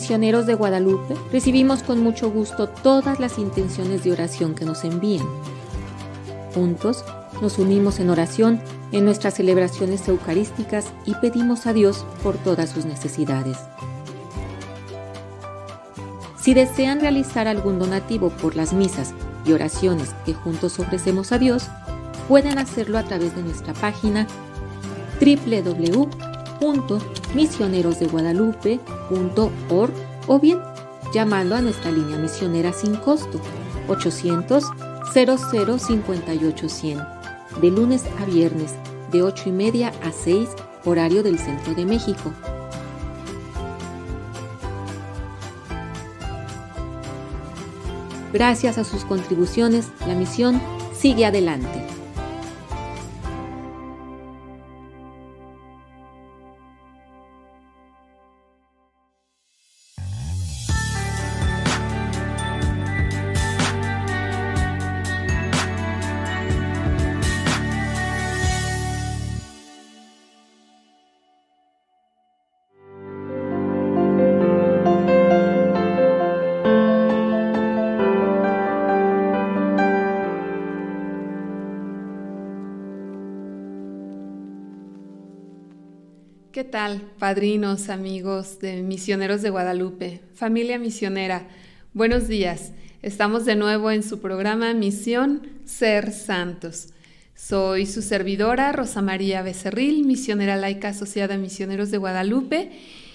Misioneros de Guadalupe recibimos con mucho gusto todas las intenciones de oración que nos envíen. Juntos nos unimos en oración en nuestras celebraciones eucarísticas y pedimos a Dios por todas sus necesidades. Si desean realizar algún donativo por las misas y oraciones que juntos ofrecemos a Dios, pueden hacerlo a través de nuestra página o bien llamando a nuestra línea misionera sin costo 800 0058 de lunes a viernes de 8 y media a 6 horario del centro de México. Gracias a sus contribuciones, la misión sigue adelante. ¿Qué tal, padrinos, amigos de Misioneros de Guadalupe, familia misionera? Buenos días. Estamos de nuevo en su programa Misión Ser Santos. Soy su servidora, Rosa María Becerril, misionera laica asociada a Misioneros de Guadalupe.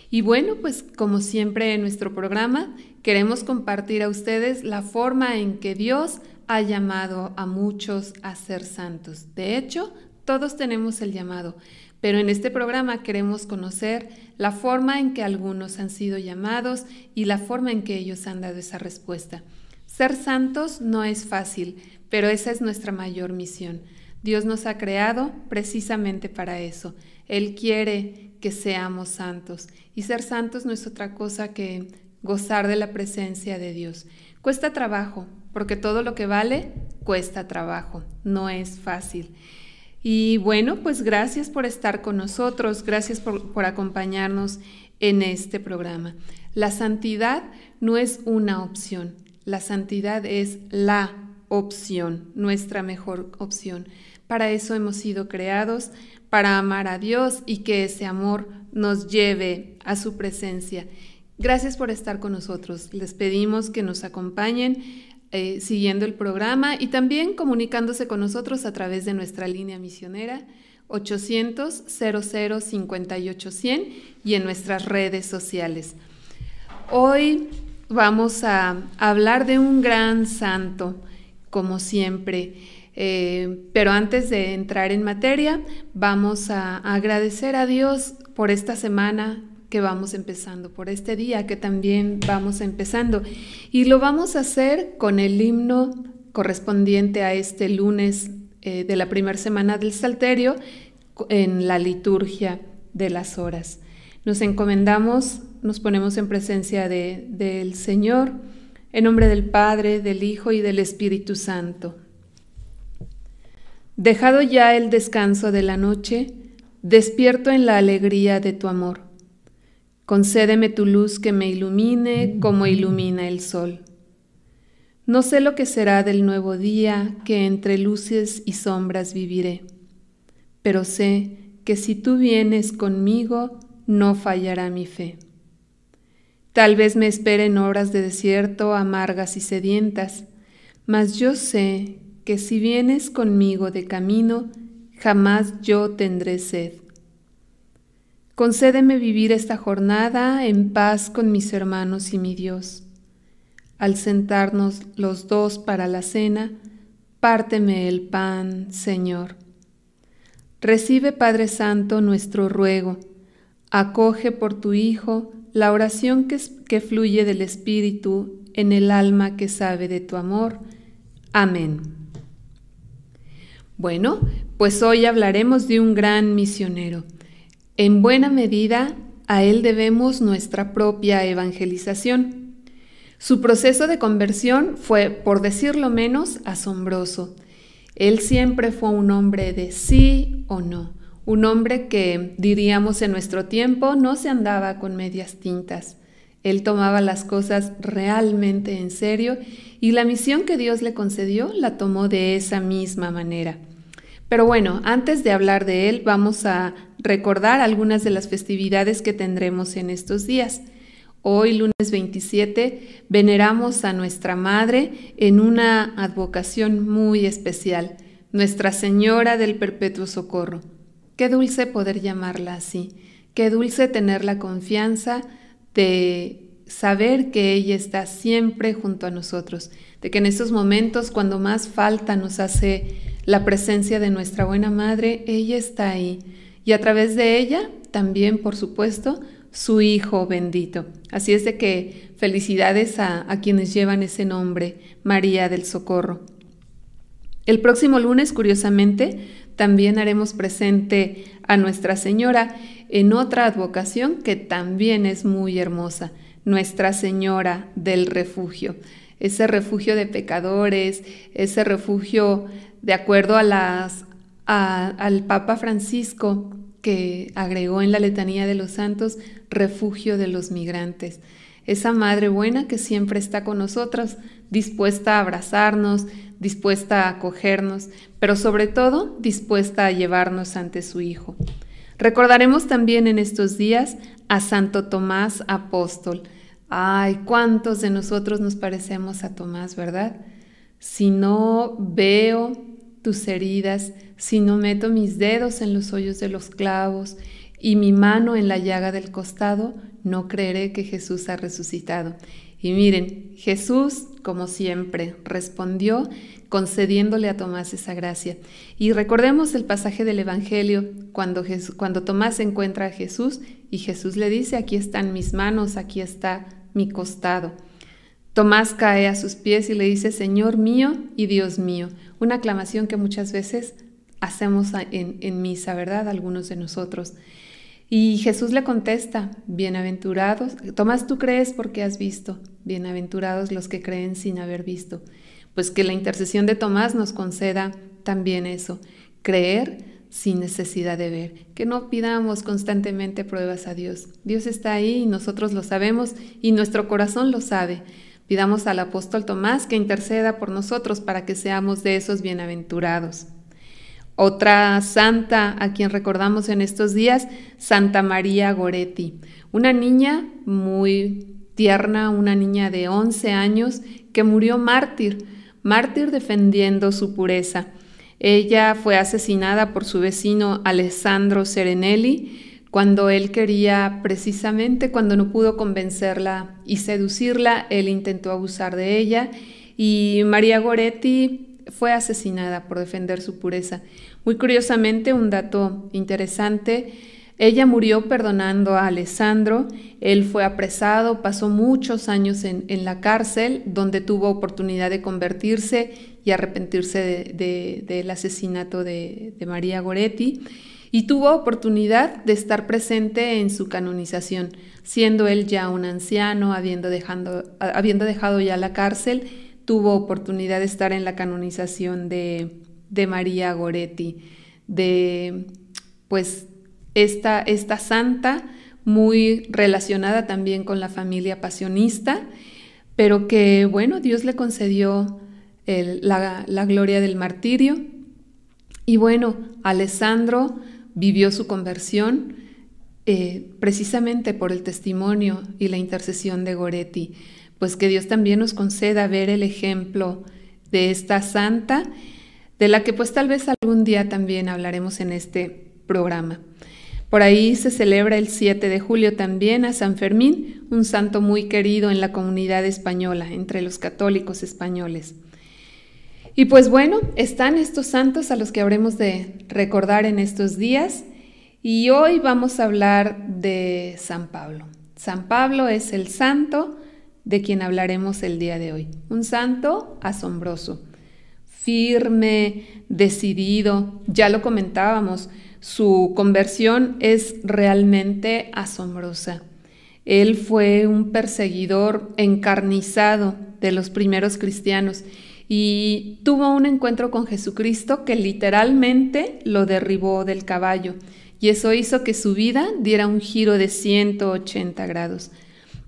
Y bueno, pues como siempre en nuestro programa, queremos compartir a ustedes la forma en que Dios ha llamado a muchos a ser santos. De hecho, todos tenemos el llamado pero en este programa queremos conocer la forma en que algunos han sido llamados y la forma en que ellos han dado esa respuesta. Ser santos no es fácil, pero esa es nuestra mayor misión. Dios nos ha creado precisamente para eso. Él quiere que seamos santos y ser santos no es otra cosa que gozar de la presencia de Dios. Cuesta trabajo, porque todo lo que vale cuesta trabajo, no es fácil. Y bueno, pues gracias por estar con nosotros, gracias por, acompañarnos en este programa. La santidad no es una opción, la santidad es la opción, nuestra mejor opción. Para eso hemos sido creados, para amar a Dios y que ese amor nos lleve a su presencia. Gracias por estar con nosotros. Les pedimos que nos acompañen eh, siguiendo el programa y también comunicándose con nosotros a través de nuestra línea misionera 800 00 58 100 y en nuestras redes sociales. Hoy vamos a hablar de un gran santo, como siempre. Eh, pero antes de entrar en materia, vamos a agradecer a Dios por esta semana que vamos empezando, por este día que también vamos empezando. Y lo vamos a hacer con el himno correspondiente a este lunes eh, de la primera semana del Salterio en la liturgia de las horas. Nos encomendamos, nos ponemos en presencia de, del Señor, en nombre del Padre, del Hijo y del Espíritu Santo. Dejado ya el descanso de la noche, despierto en la alegría de tu amor Concédeme tu luz que me ilumine como ilumina el sol. No sé lo que será del nuevo día que entre luces y sombras viviré, pero sé que si tú vienes conmigo, no fallará mi fe. Tal vez me esperen horas de desierto amargas y sedientas, mas yo sé que si vienes conmigo de camino, jamás yo tendré sed. Concédeme vivir esta jornada en paz con mis hermanos y mi Dios. Al sentarnos los dos para la cena, párteme el pan, Señor. Recibe, Padre Santo, nuestro ruego. Acoge por tu Hijo la oración que, que fluye del Espíritu en el alma que sabe de tu amor. Amén. Bueno, pues hoy hablaremos de un gran misionero en buena medida, a Él debemos nuestra propia evangelización. Su proceso de conversión fue, por decirlo menos, asombroso. Él siempre fue un hombre de sí o no, un hombre que, diríamos en nuestro tiempo, no se andaba con medias tintas. Él tomaba las cosas realmente en serio y la misión que Dios le concedió la tomó de esa misma manera. Pero bueno, antes de hablar de él, vamos a recordar algunas de las festividades que tendremos en estos días. Hoy, lunes 27, veneramos a nuestra Madre en una advocación muy especial, Nuestra Señora del Perpetuo Socorro. Qué dulce poder llamarla así, qué dulce tener la confianza de saber que ella está siempre junto a nosotros, de que en esos momentos cuando más falta nos hace la presencia de nuestra buena Madre, ella está ahí. Y a través de ella, también, por supuesto, su Hijo bendito. Así es de que felicidades a, quienes llevan ese nombre, María del Socorro. El próximo lunes, curiosamente, también haremos presente a Nuestra Señora en otra advocación que también es muy hermosa, Nuestra Señora del Refugio. Ese refugio de pecadores, ese refugio de acuerdo al Papa Francisco, que agregó en la letanía de los santos, refugio de los migrantes. Esa madre buena que siempre está con nosotros, dispuesta a abrazarnos, dispuesta a acogernos, pero sobre todo dispuesta a llevarnos ante su Hijo. Recordaremos también en estos días a Santo Tomás Apóstol. Ay, cuántos de nosotros nos parecemos a Tomás, ¿verdad? Si no veo tus heridas, si no meto mis dedos en los hoyos de los clavos y mi mano en la llaga del costado, no creeré que Jesús ha resucitado. Y miren, Jesús, como siempre, respondió concediéndole a Tomás esa gracia. Y recordemos el pasaje del Evangelio cuando, cuando Tomás encuentra a Jesús y Jesús le dice, aquí están mis manos, aquí está mi costado. Tomás cae a sus pies y le dice, Señor mío y Dios mío una aclamación que muchas veces hacemos en, misa, ¿verdad? Algunos de nosotros. Y Jesús le contesta, bienaventurados, Tomás, tú crees porque has visto, bienaventurados los que creen sin haber visto. Pues que la intercesión de Tomás nos conceda también eso, creer sin necesidad de ver, que no pidamos constantemente pruebas a Dios. Dios está ahí y nosotros lo sabemos y nuestro corazón lo sabe. Pidamos al apóstol Tomás que interceda por nosotros para que seamos de esos bienaventurados. Otra santa a quien recordamos en estos días, Santa María Goretti, una niña muy tierna, una niña de 11 años que murió mártir, mártir defendiendo su pureza. Ella fue asesinada por su vecino Alessandro Serenelli, cuando él quería, precisamente cuando no pudo convencerla y seducirla, él intentó abusar de ella. Y María Goretti fue asesinada por defender su pureza. Muy curiosamente, un dato interesante, ella murió perdonando a Alessandro, él fue apresado, pasó muchos años en, la cárcel, donde tuvo oportunidad de convertirse y arrepentirse del asesinato de, de María Goretti y tuvo oportunidad de estar presente en su canonización, siendo él ya un anciano, habiendo, habiendo dejado ya la cárcel, tuvo oportunidad de estar en la canonización de, María Goretti, de pues esta, esta santa muy relacionada también con la familia pasionista, pero que bueno, Dios le concedió la, la gloria del martirio. Y bueno, Alessandro vivió su conversión eh, precisamente por el testimonio y la intercesión de Goretti. Pues que Dios también nos conceda ver el ejemplo de esta santa, de la que pues tal vez algún día también hablaremos en este programa. Por ahí se celebra el 7 de julio también a San Fermín, un santo muy querido en la comunidad española, entre los católicos españoles. Y pues bueno, están estos santos a los que habremos de recordar en estos días y hoy vamos a hablar de San Pablo. San Pablo es el santo de quien hablaremos el día de hoy. Un santo asombroso, firme, decidido, ya lo comentábamos, su conversión es realmente asombrosa. Él fue un perseguidor encarnizado de los primeros cristianos y tuvo un encuentro con Jesucristo que literalmente lo derribó del caballo y eso hizo que su vida diera un giro de 180 grados.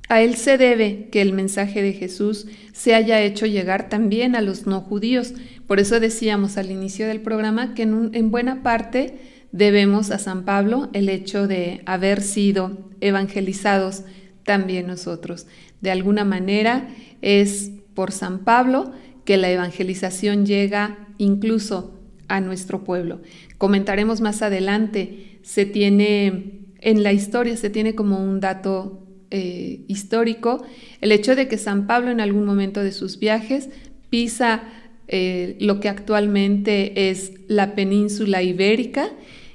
A él se debe que el mensaje de Jesús se haya hecho llegar también a los no judíos. Por eso decíamos al inicio del programa que en, buena parte debemos a San Pablo el hecho de haber sido evangelizados también nosotros. De alguna manera es por San Pablo que la evangelización llega incluso a nuestro pueblo. Comentaremos más adelante, se tiene en la historia, se tiene como un dato eh, histórico el hecho de que San Pablo en algún momento de sus viajes pisa eh, lo que actualmente es la península ibérica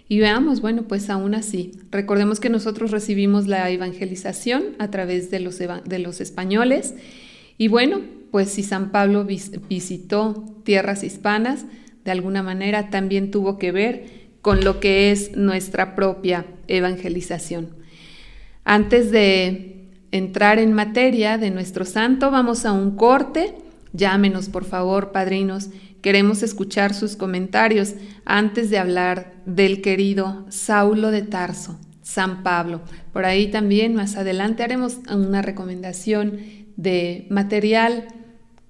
y veamos, bueno, pues aún así, recordemos que nosotros recibimos la evangelización a través de los, de los españoles y bueno, pues si San Pablo visitó tierras hispanas, de alguna manera también tuvo que ver con lo que es nuestra propia evangelización. Antes de entrar en materia de nuestro santo, vamos a un corte. Llámenos, por favor, padrinos. Queremos escuchar sus comentarios antes de hablar del querido Saulo de Tarso, San Pablo. Por ahí también más adelante haremos una recomendación de material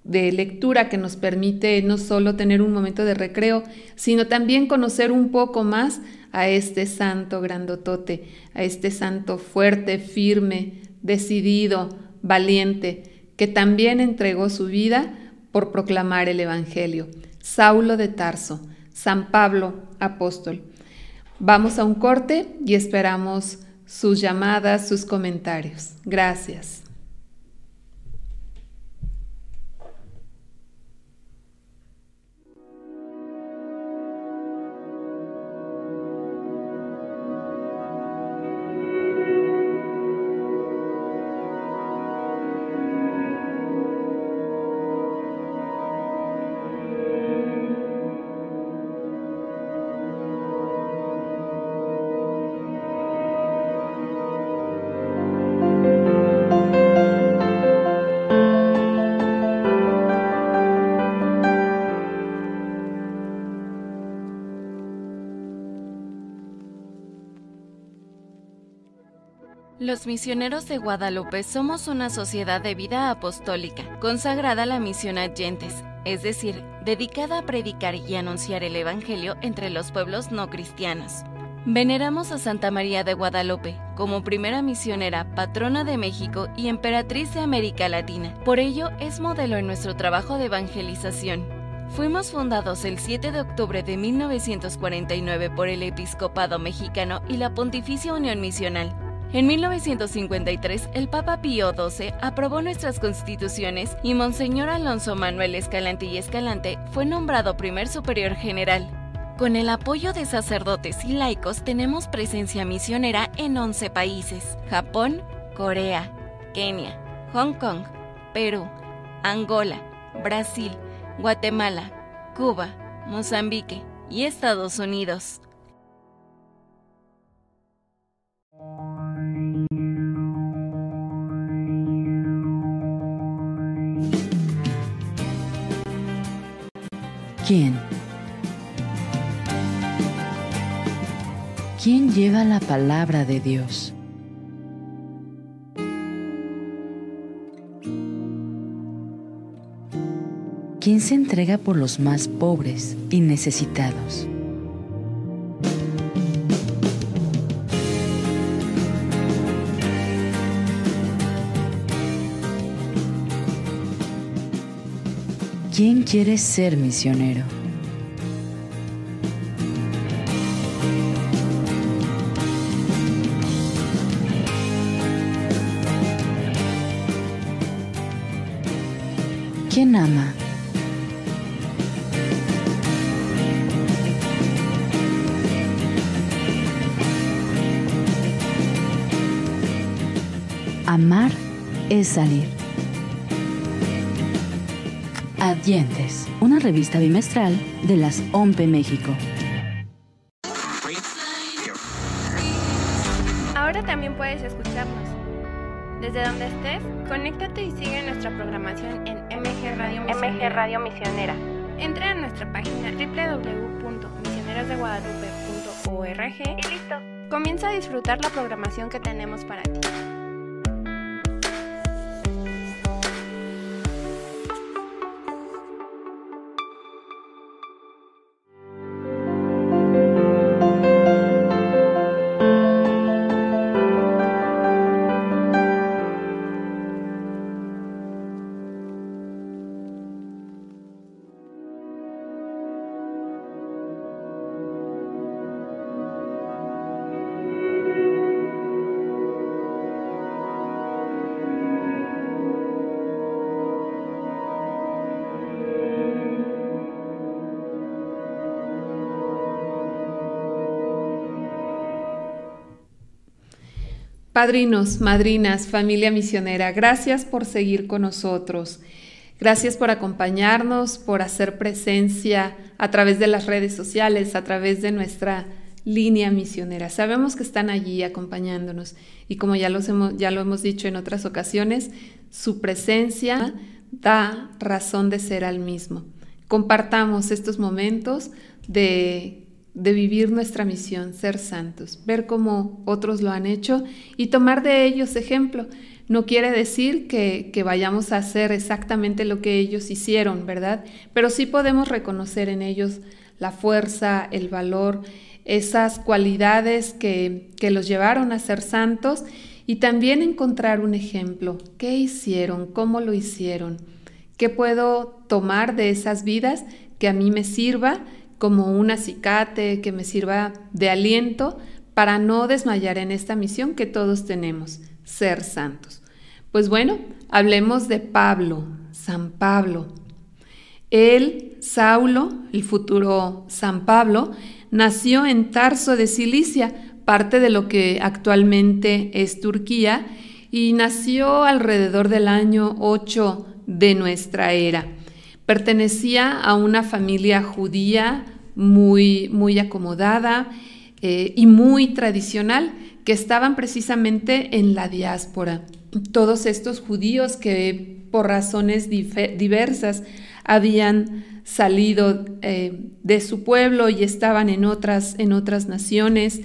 de lectura que nos permite no solo tener un momento de recreo, sino también conocer un poco más a este santo grandotote, a este santo fuerte, firme, decidido, valiente, que también entregó su vida por proclamar el Evangelio. Saulo de Tarso, San Pablo, apóstol. Vamos a un corte y esperamos sus llamadas, sus comentarios. Gracias. Los misioneros de Guadalupe somos una sociedad de vida apostólica, consagrada a la misión a gentes, es decir, dedicada a predicar y anunciar el Evangelio entre los pueblos no cristianos. Veneramos a Santa María de Guadalupe como primera misionera, patrona de México y emperatriz de América Latina. Por ello, es modelo en nuestro trabajo de evangelización. Fuimos fundados el 7 de octubre de 1949 por el Episcopado Mexicano y la Pontificia Unión Misional, en 1953, el Papa Pío XII aprobó nuestras constituciones y Monseñor Alonso Manuel Escalante y Escalante fue nombrado primer superior general. Con el apoyo de sacerdotes y laicos tenemos presencia misionera en 11 países, Japón, Corea, Kenia, Hong Kong, Perú, Angola, Brasil, Guatemala, Cuba, Mozambique y Estados Unidos. ¿Quién? ¿Quién lleva la palabra de Dios? ¿Quién se entrega por los más pobres y necesitados? ¿Quién quiere ser misionero? ¿Quién ama? Amar es salir. Una revista bimestral de las OMPE México. Ahora también puedes escucharnos. Desde donde estés, conéctate y sigue nuestra programación en MG Radio Misionera. MG Radio Misionera. Entra a nuestra página www.misionerosdeguadalupe.org y listo. Comienza a disfrutar la programación que tenemos para ti. Padrinos, madrinas, familia misionera, gracias por seguir con nosotros. Gracias por acompañarnos, por hacer presencia a través de las redes sociales, a través de nuestra línea misionera. Sabemos que están allí acompañándonos y como ya, ya lo hemos dicho en otras ocasiones, su presencia da razón de ser al mismo. Compartamos estos momentos de de vivir nuestra misión, ser santos, ver cómo otros lo han hecho y tomar de ellos ejemplo. No quiere decir que, que, vayamos a hacer exactamente lo que ellos hicieron, ¿verdad? Pero sí podemos reconocer en ellos la fuerza, el valor, esas cualidades que, que los llevaron a ser santos y también encontrar un ejemplo. ¿Qué hicieron? ¿Cómo lo hicieron? ¿Qué puedo tomar de esas vidas que a mí me sirva? Como un acicate que me sirva de aliento para no desmayar en esta misión que todos tenemos, ser santos. Pues bueno, hablemos de Pablo, San Pablo. Él, Saulo, el futuro San Pablo, nació en Tarso de Cilicia, parte de lo que actualmente es Turquía, y nació alrededor del año 8 de nuestra era. Pertenecía a una familia judía muy, muy acomodada eh, y muy tradicional que estaban precisamente en la diáspora. Todos estos judíos que por razones diversas habían salido eh, de su pueblo y estaban en otras, en otras naciones,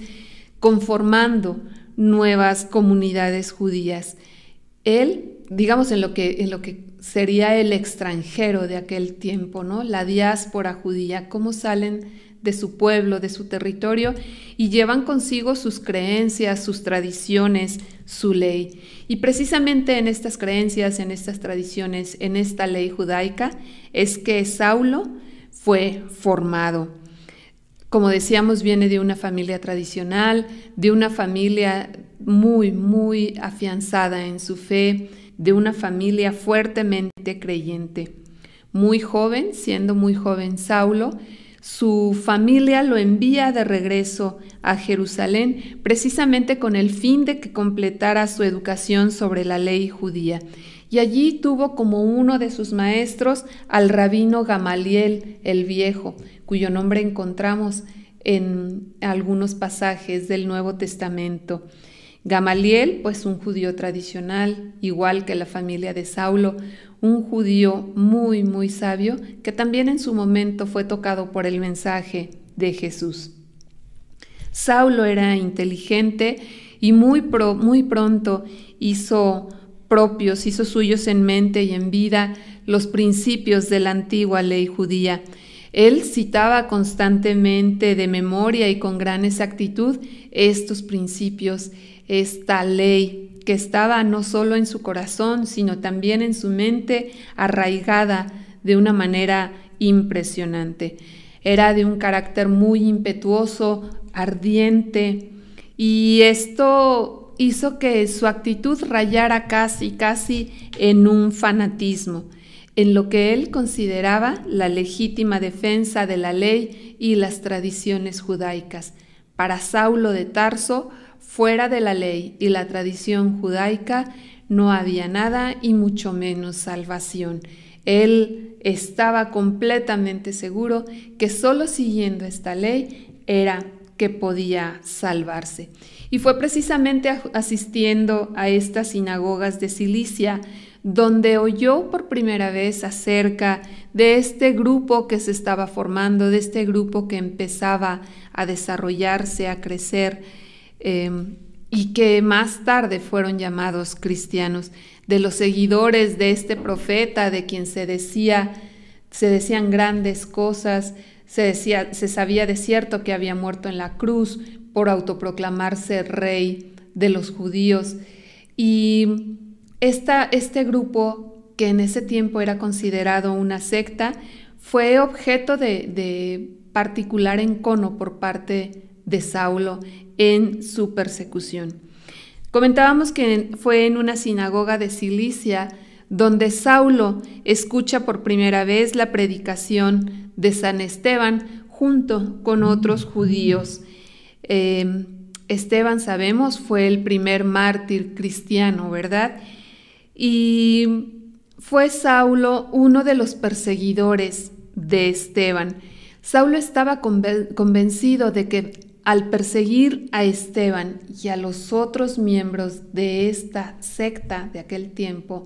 conformando nuevas comunidades judías. Él, digamos en lo que, en lo que sería el extranjero de aquel tiempo, ¿no? La diáspora judía, cómo salen de su pueblo, de su territorio y llevan consigo sus creencias, sus tradiciones, su ley. Y precisamente en estas creencias, en estas tradiciones, en esta ley judaica, es que Saulo fue formado. Como decíamos, viene de una familia tradicional, de una familia muy, muy afianzada en su fe, de una familia fuertemente creyente. Muy joven, siendo muy joven Saulo, su familia lo envía de regreso a Jerusalén precisamente con el fin de que completara su educación sobre la ley judía. Y allí tuvo como uno de sus maestros al rabino Gamaliel el Viejo, cuyo nombre encontramos en algunos pasajes del Nuevo Testamento. Gamaliel, pues un judío tradicional, igual que la familia de Saulo, un judío muy, muy sabio, que también en su momento fue tocado por el mensaje de Jesús. Saulo era inteligente y muy, muy pronto hizo propios, hizo suyos en mente y en vida los principios de la antigua ley judía. Él citaba constantemente de memoria y con gran exactitud estos principios esta ley que estaba no solo en su corazón, sino también en su mente arraigada de una manera impresionante. Era de un carácter muy impetuoso, ardiente, y esto hizo que su actitud rayara casi, casi en un fanatismo, en lo que él consideraba la legítima defensa de la ley y las tradiciones judaicas. Para Saulo de Tarso, Fuera de la ley y la tradición judaica no había nada y mucho menos salvación. Él estaba completamente seguro que solo siguiendo esta ley era que podía salvarse. Y fue precisamente asistiendo a estas sinagogas de Cilicia donde oyó por primera vez acerca de este grupo que se estaba formando, de este grupo que empezaba a desarrollarse, a crecer, em, y que más tarde fueron llamados cristianos, de los seguidores de este profeta, de quien se decía, se decían grandes cosas, se decía, se sabía de cierto que había muerto en la cruz por autoproclamarse rey de los judíos. Y este grupo, que en ese tiempo era considerado una secta, fue objeto de, particular encono por parte de Saulo en su persecución. Comentábamos que fue en una sinagoga de Cilicia donde Saulo escucha por primera vez la predicación de San Esteban junto con otros judíos. Em, Esteban, sabemos, fue el primer mártir cristiano, ¿verdad? Y fue Saulo uno de los perseguidores de Esteban. Saulo estaba convencido de que al perseguir a Esteban y a los otros miembros de esta secta de aquel tiempo,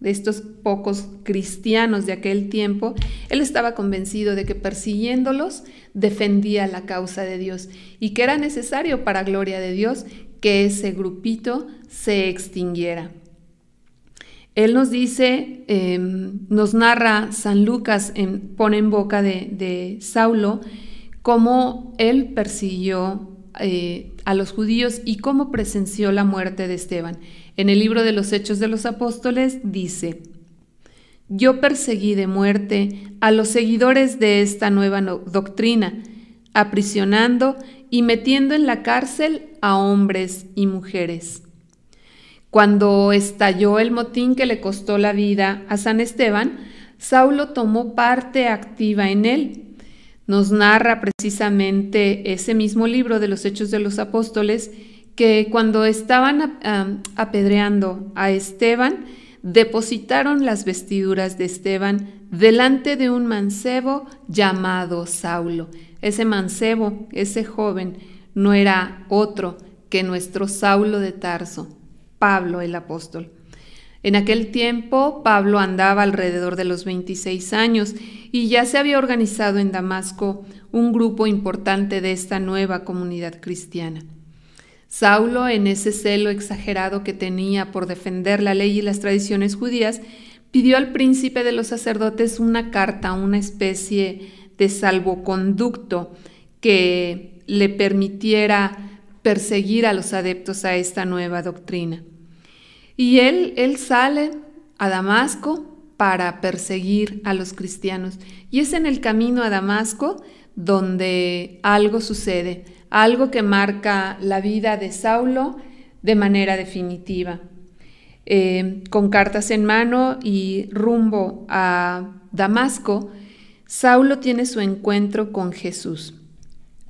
de estos pocos cristianos de aquel tiempo, él estaba convencido de que persiguiéndolos defendía la causa de Dios y que era necesario para gloria de Dios que ese grupito se extinguiera. Él nos dice, em, nos narra San Lucas, pone en boca de, Saulo, cómo él persiguió eh, a los judíos y cómo presenció la muerte de Esteban. En el libro de los Hechos de los Apóstoles dice, yo perseguí de muerte a los seguidores de esta nueva doctrina, aprisionando y metiendo en la cárcel a hombres y mujeres. Cuando estalló el motín que le costó la vida a San Esteban, Saulo tomó parte activa en él. Nos narra precisamente ese mismo libro de los Hechos de los Apóstoles que cuando estaban apedreando a Esteban, depositaron las vestiduras de Esteban delante de un mancebo llamado Saulo. Ese mancebo, ese joven, no era otro que nuestro Saulo de Tarso, Pablo el apóstol. En aquel tiempo Pablo andaba alrededor de los 26 años y ya se había organizado en Damasco un grupo importante de esta nueva comunidad cristiana. Saulo, en ese celo exagerado que tenía por defender la ley y las tradiciones judías, pidió al príncipe de los sacerdotes una carta, una especie de salvoconducto que le permitiera perseguir a los adeptos a esta nueva doctrina. Y él, él sale a Damasco para perseguir a los cristianos. Y es en el camino a Damasco donde algo sucede, algo que marca la vida de Saulo de manera definitiva. Eh, con cartas en mano y rumbo a Damasco, Saulo tiene su encuentro con Jesús.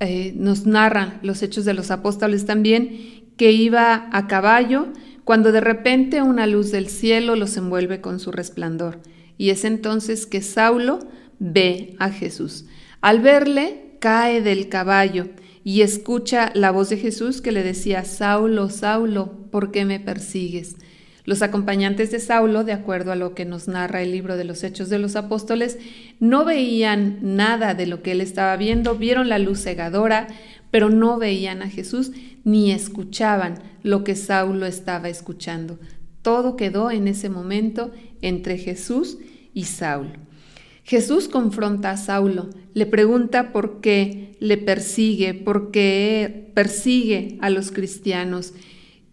Eh, nos narran los hechos de los apóstoles también que iba a caballo cuando de repente una luz del cielo los envuelve con su resplandor. Y es entonces que Saulo ve a Jesús. Al verle, cae del caballo y escucha la voz de Jesús que le decía, Saulo, Saulo, ¿por qué me persigues? Los acompañantes de Saulo, de acuerdo a lo que nos narra el libro de los Hechos de los Apóstoles, no veían nada de lo que él estaba viendo, vieron la luz cegadora, pero no veían a Jesús ni escuchaban lo que Saulo estaba escuchando. Todo quedó en ese momento entre Jesús y Saulo. Jesús confronta a Saulo, le pregunta por qué le persigue, por qué persigue a los cristianos.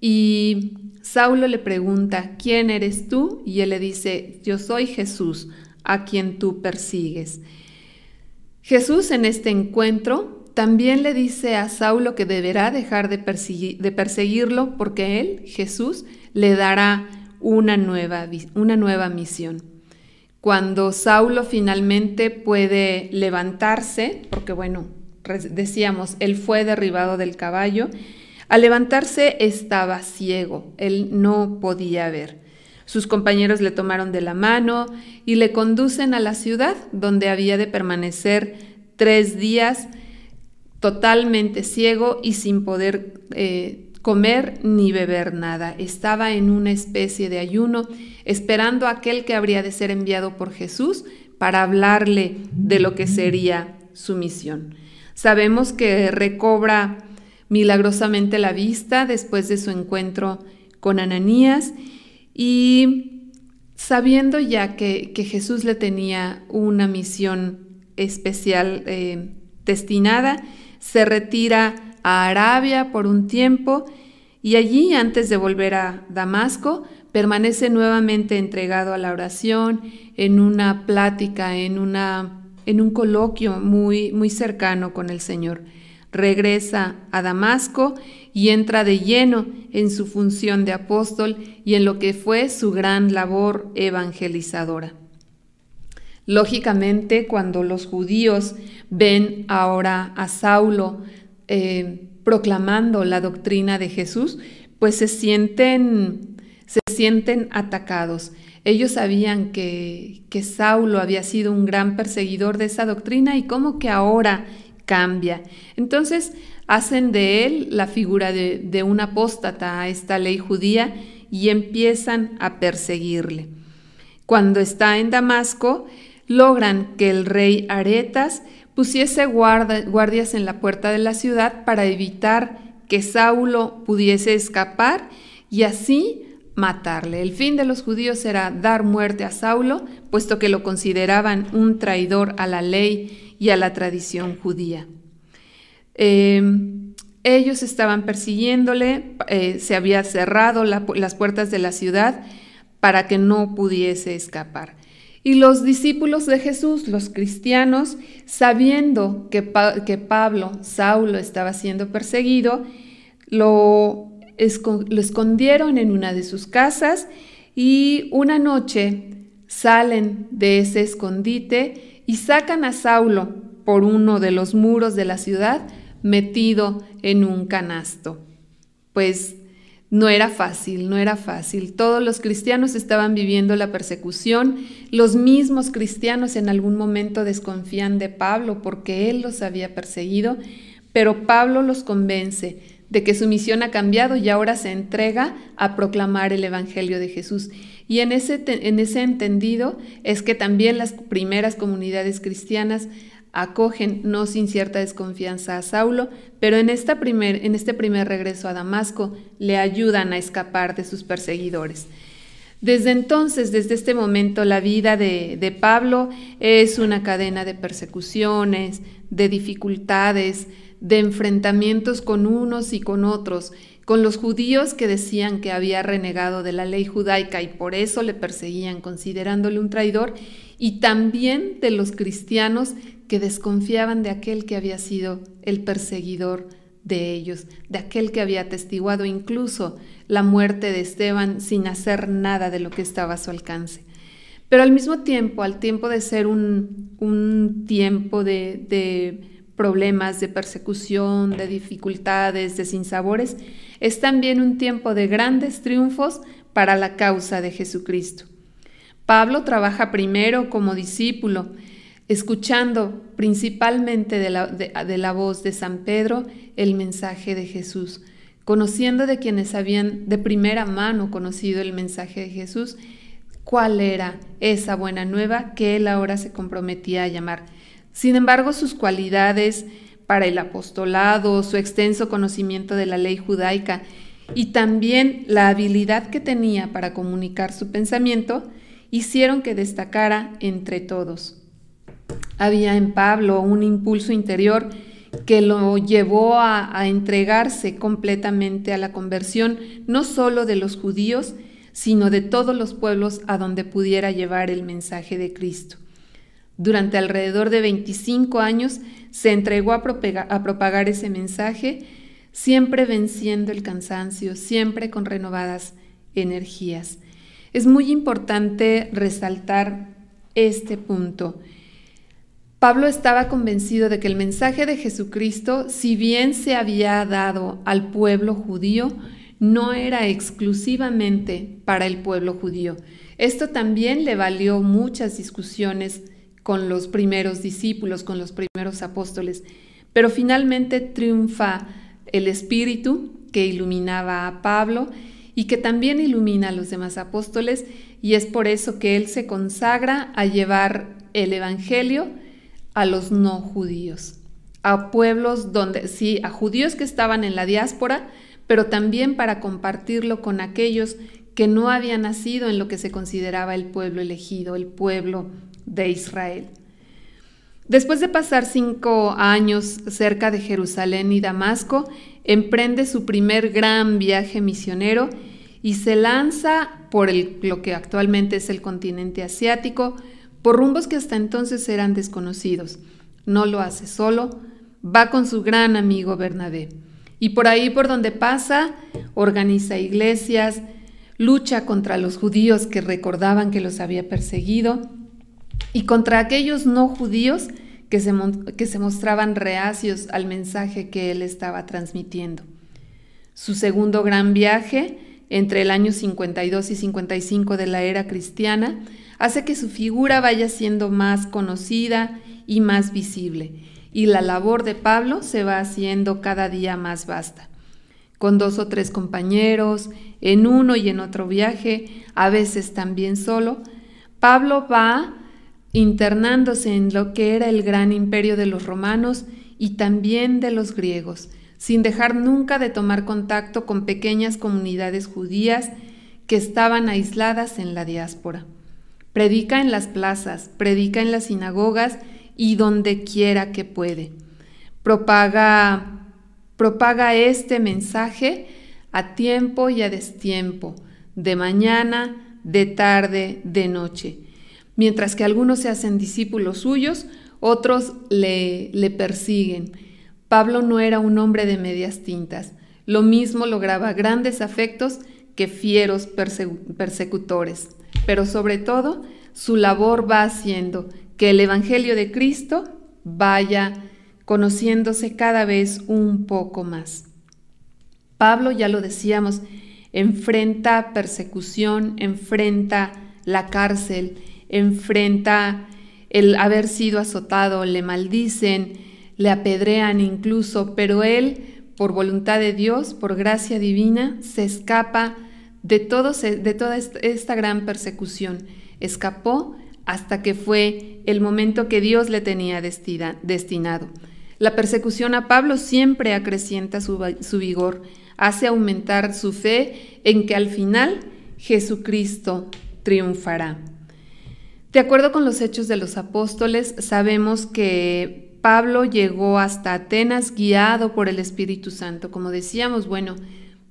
Y Saulo le pregunta, ¿quién eres tú? Y él le dice, yo soy Jesús, a quien tú persigues. Jesús en este encuentro también le dice a Saulo que deberá dejar de, perseguirlo porque él, Jesús, le dará una nueva, una nueva misión. Cuando Saulo finalmente puede levantarse, porque bueno, decíamos, él fue derribado del caballo, al levantarse estaba ciego, él no podía ver. Sus compañeros le tomaron de la mano y le conducen a la ciudad donde había de permanecer tres días totalmente ciego y sin poder eh, comer ni beber nada. Estaba en una especie de ayuno, esperando a aquel que habría de ser enviado por Jesús para hablarle de lo que sería su misión. Sabemos que recobra milagrosamente la vista después de su encuentro con Ananías y sabiendo ya que, Jesús le tenía una misión especial eh, destinada, se retira a Arabia por un tiempo y allí, antes de volver a Damasco, permanece nuevamente entregado a la oración, en una plática, en, una, en un coloquio muy, muy cercano con el Señor. Regresa a Damasco y entra de lleno en su función de apóstol y en lo que fue su gran labor evangelizadora. Lógicamente, cuando los judíos ven ahora a Saulo eh, proclamando la doctrina de Jesús, pues se sienten, se sienten atacados. Ellos sabían que, que Saulo había sido un gran perseguidor de esa doctrina y cómo que ahora cambia. Entonces hacen de él la figura de, de un apóstata a esta ley judía y empiezan a perseguirle. Cuando está en Damasco, logran que el rey Aretas pusiese guardias en la puerta de la ciudad para evitar que Saulo pudiese escapar y así matarle. El fin de los judíos era dar muerte a Saulo, puesto que lo consideraban un traidor a la ley y a la tradición judía. Em, ellos estaban persiguiéndole, eh, se había cerrado las puertas de la ciudad para que no pudiese escapar. Y los discípulos de Jesús, los cristianos, sabiendo que, que Pablo, Saulo, estaba siendo perseguido, lo, lo escondieron en una de sus casas y una noche salen de ese escondite y sacan a Saulo por uno de los muros de la ciudad metido en un canasto. Pues no era fácil, no era fácil. Todos los cristianos estaban viviendo la persecución. Los mismos cristianos en algún momento desconfían de Pablo porque él los había perseguido, pero Pablo los convence de que su misión ha cambiado y ahora se entrega a proclamar el Evangelio de Jesús. Y en ese, en ese entendido es que también las primeras comunidades cristianas acogen no sin cierta desconfianza a Saulo, pero en, esta primer, en este primer regreso a Damasco le ayudan a escapar de sus perseguidores. Desde entonces, desde este momento, la vida de, de Pablo es una cadena de persecuciones, de dificultades, de enfrentamientos con unos y con otros, con los judíos que decían que había renegado de la ley judaica y por eso le perseguían considerándole un traidor, y también de los cristianos que desconfiaban de aquel que había sido el perseguidor de ellos, de aquel que había atestiguado incluso la muerte de Esteban sin hacer nada de lo que estaba a su alcance. Pero al mismo tiempo, al tiempo de ser un, tiempo de, de problemas, de persecución, de dificultades, de sinsabores, es también un tiempo de grandes triunfos para la causa de Jesucristo. Pablo trabaja primero como discípulo, escuchando principalmente de la, voz de San Pedro el mensaje de Jesús, conociendo de quienes habían de primera mano conocido el mensaje de Jesús, cuál era esa buena nueva que él ahora se comprometía a llamar. Sin embargo, sus cualidades para el apostolado, su extenso conocimiento de la ley judaica y también la habilidad que tenía para comunicar su pensamiento, hicieron que destacara entre todos. Había en Pablo un impulso interior que lo llevó a, entregarse completamente a la conversión, no solo de los judíos, sino de todos los pueblos a donde pudiera llevar el mensaje de Cristo. Durante alrededor de 25 años se entregó a, a propagar ese mensaje, siempre venciendo el cansancio, siempre con renovadas energías. Es muy importante resaltar este punto. Pablo estaba convencido de que el mensaje de Jesucristo, si bien se había dado al pueblo judío, no era exclusivamente para el pueblo judío. Esto también le valió muchas discusiones con los primeros discípulos, con los primeros apóstoles, pero finalmente triunfa el espíritu que iluminaba a Pablo y que también ilumina a los demás apóstoles y es por eso que él se consagra a llevar el Evangelio a los no judíos, a pueblos donde, sí, a judíos que estaban en la diáspora, pero también para compartirlo con aquellos que no habían nacido en lo que se consideraba el pueblo elegido, el pueblo de Israel. Después de pasar cinco años cerca de Jerusalén y Damasco, emprende su primer gran viaje misionero y se lanza por lo que actualmente es el continente asiático, por rumbos que hasta entonces eran desconocidos. No lo hace solo, va con su gran amigo Bernabé. Y por ahí por donde pasa, organiza iglesias, lucha contra los judíos que recordaban que los había perseguido y contra aquellos no judíos que se, que se mostraban reacios al mensaje que él estaba transmitiendo. Su segundo gran viaje, entre el año 52 y 55 de la era cristiana, hace que su figura vaya siendo más conocida y más visible, y la labor de Pablo se va haciendo cada día más vasta. Con dos o tres compañeros, en uno y en otro viaje, a veces también solo, Pablo va internándose en lo que era el gran imperio de los romanos y también de los griegos, sin dejar nunca de tomar contacto con pequeñas comunidades judías que estaban aisladas en la diáspora. Predica en las plazas, predica en las sinagogas y donde quiera que puede. Propaga, propaga este mensaje a tiempo y a destiempo, de mañana, de tarde, de noche Mientras que algunos se hacen discípulos suyos, otros le, le persiguen. Pablo no era un hombre de medias tintas. Lo mismo lograba grandes afectos que fieros persecutores. Pero sobre todo, su labor va haciendo que el Evangelio de Cristo vaya conociéndose cada vez un poco más. Pablo, ya lo decíamos, enfrenta persecución, enfrenta la cárcel, enfrenta el haber sido azotado, le maldicen, le apedrean incluso, pero él, por voluntad de Dios, por gracia divina, se escapa de, de toda esta gran persecución. Escapó hasta que fue el momento que Dios le tenía destinado. La persecución a Pablo siempre acrecienta su, su vigor, hace aumentar su fe en que al final Jesucristo triunfará. De acuerdo con los hechos de los apóstoles, sabemos que Pablo llegó hasta Atenas guiado por el Espíritu Santo. Como decíamos, bueno,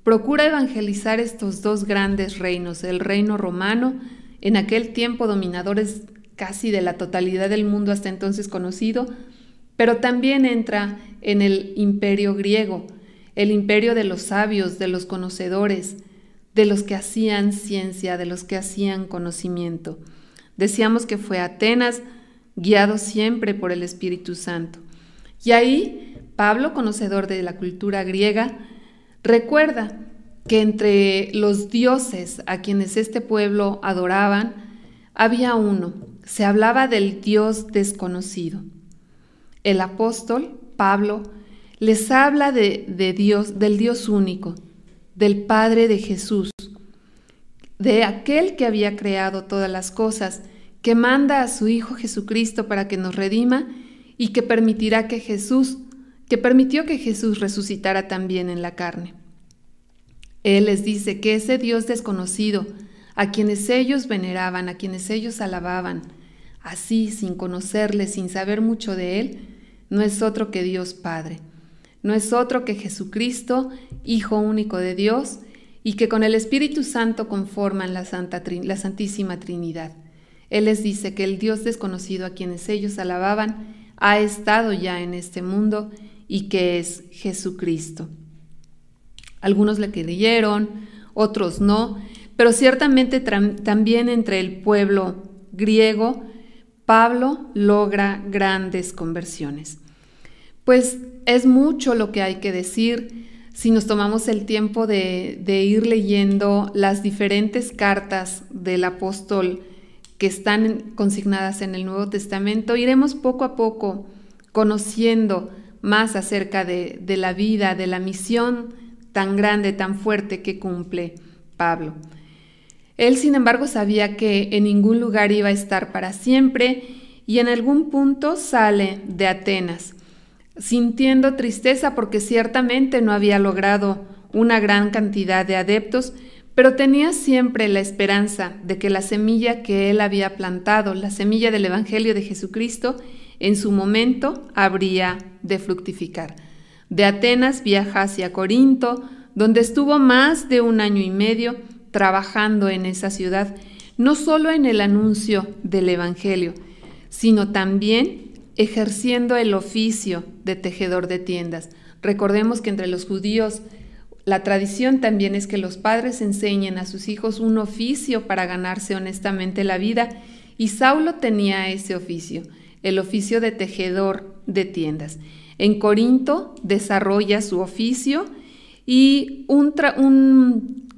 procura evangelizar estos dos grandes reinos, el reino romano, en aquel tiempo dominadores casi de la totalidad del mundo hasta entonces conocido, pero también entra en el imperio griego, el imperio de los sabios, de los conocedores, de los que hacían ciencia, de los que hacían conocimiento. Decíamos que fue Atenas, guiado siempre por el Espíritu Santo. Y ahí Pablo, conocedor de la cultura griega, recuerda que entre los dioses a quienes este pueblo adoraban, había uno, se hablaba del Dios desconocido. El apóstol, Pablo, les habla de, Dios, del Dios único, del Padre de Jesús, de aquel que había creado todas las cosas, que manda a su Hijo Jesucristo para que nos redima y que permitirá que Jesús, que permitió que Jesús resucitara también en la carne. Él les dice que ese Dios desconocido, a quienes ellos veneraban, a quienes ellos alababan, así sin conocerle, sin saber mucho de Él, no es otro que Dios Padre, no es otro que Jesucristo, Hijo único de Dios, y que con el Espíritu Santo conforman la, Santa, la Santísima Trinidad. Él les dice que el Dios desconocido a quienes ellos alababan ha estado ya en este mundo y que es Jesucristo. Algunos le creyeron, otros no, pero ciertamente también entre el pueblo griego, Pablo logra grandes conversiones. Pues es mucho lo que hay que decir si nos tomamos el tiempo de, ir leyendo las diferentes cartas del apóstol que están consignadas en el Nuevo Testamento, iremos poco a poco conociendo más acerca de, la vida, de la misión tan grande, tan fuerte que cumple Pablo. Él, sin embargo, sabía que en ningún lugar iba a estar para siempre y en algún punto sale de Atenas, sintiendo tristeza porque ciertamente no había logrado una gran cantidad de adeptos, pero tenía siempre la esperanza de que la semilla que él había plantado, la semilla del Evangelio de Jesucristo, en su momento habría de fructificar. De Atenas viaja hacia Corinto, donde estuvo más de un año y medio trabajando en esa ciudad, no solo en el anuncio del Evangelio, sino también ejerciendo el oficio de tejedor de tiendas. Recordemos que entre los judíos la tradición también es que los padres enseñen a sus hijos un oficio para ganarse honestamente la vida y Saulo tenía ese oficio, el oficio de tejedor de tiendas. En Corinto desarrolla su oficio y un,